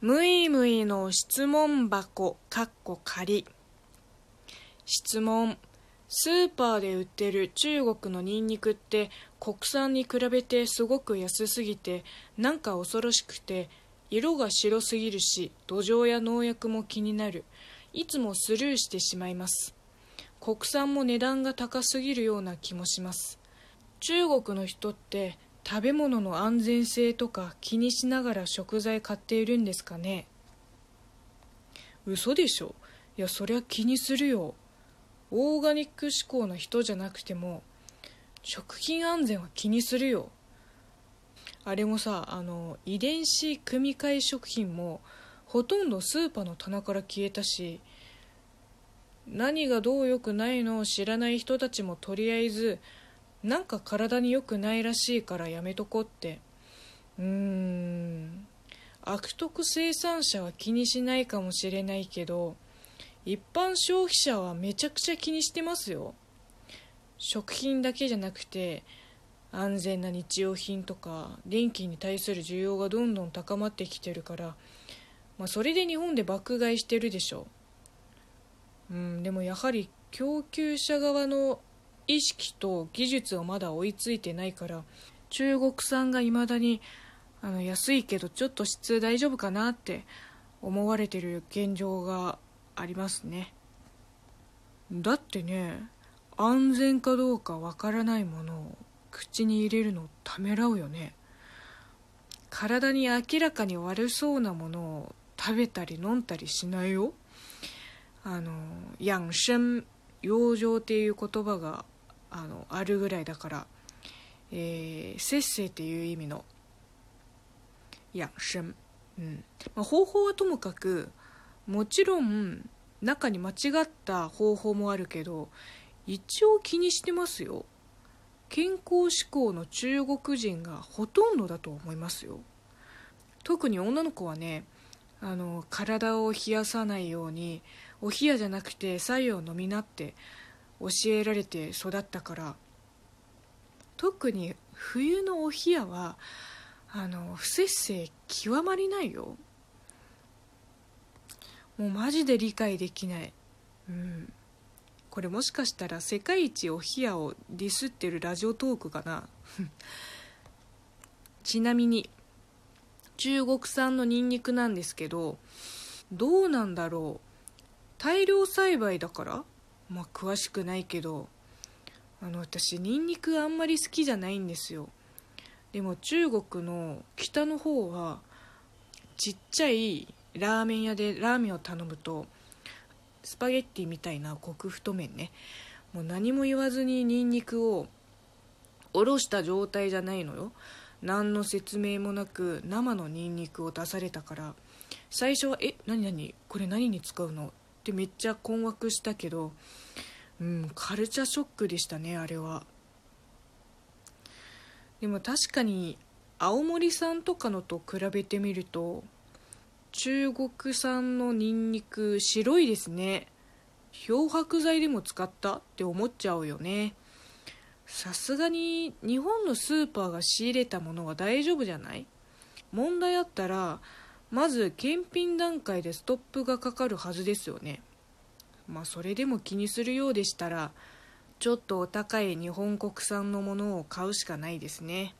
むいむいの質問箱かっこ仮質問。スーパーで売ってる中国のニンニクって国産に比べてすごく安すぎてなんか恐ろしくて色が白すぎるし土壌や農薬も気になる。いつもスルーしてしまいます。国産も値段が高すぎるような気もします。中国の人って食べ物の安全性とか気にしながら食材買っているんですかね？嘘でしょ？いやそりゃ気にするよ。オーガニック志向の人じゃなくても食品安全は気にするよ。あれもさあの遺伝子組み換え食品もほとんどスーパーの棚から消えたし何がどう良くないのを知らない人たちもとりあえずなんか体に良くないらしいからやめとこって。うーん。悪徳生産者は気にしないかもしれないけど一般消費者はめちゃくちゃ気にしてますよ。食品だけじゃなくて安全な日用品とか電気に対する需要がどんどん高まってきてるから、まあ、それで日本で爆買いしてるでしょ。うん。でもやはり供給者側の意識と技術はまだ追いついてないから中国産がいまだにあの安いけどちょっと質大丈夫かなって思われてる現状がありますね。だってね安全かどうかわからないものを口に入れるのためらうよね。体に明らかに悪そうなものを食べたり飲んだりしないよ。あの養生養生っていう言葉があのあるぐらいだから、えー、節制っていう意味の養生、うん。まあ、方法はともかくもちろん中に間違った方法もあるけど一応気にしてますよ。健康志向の中国人がほとんどだと思いますよ。特に女の子はねあの体を冷やさないようにお冷やじゃなくて白湯を飲みなって教えられて育ったから特に冬のお冷やはあの不節制極まりないよ。もうマジで理解できない。うん。これもしかしたら世界一お冷やをディスってるラジオトークかな。ちなみに中国産のニンニクなんですけどどうなんだろう。大量栽培だからまあ詳しくないけどあの私ニンニクあんまり好きじゃないんですよ。でも中国の北の方はちっちゃいラーメン屋でラーメンを頼むとスパゲッティみたいな極太麺ね。もう何も言わずにニンニクをおろした状態じゃないのよ。何の説明もなく生のニンニクを出されたから。最初は「え何何？これ何に使うの?」ってめっちゃ困惑したけどうんカルチャーショックでしたねあれは。でも確かに青森産とかのと比べてみると中国産のニンニク白いですね。漂白剤でも使ったって思っちゃうよね。さすがに日本のスーパーが仕入れたものは大丈夫じゃない？問題あったらまず検品段階でストップがかかるはずですよねまあそれでも気にするようでしたらちょっとお高い日本国産のものを買うしかないですね。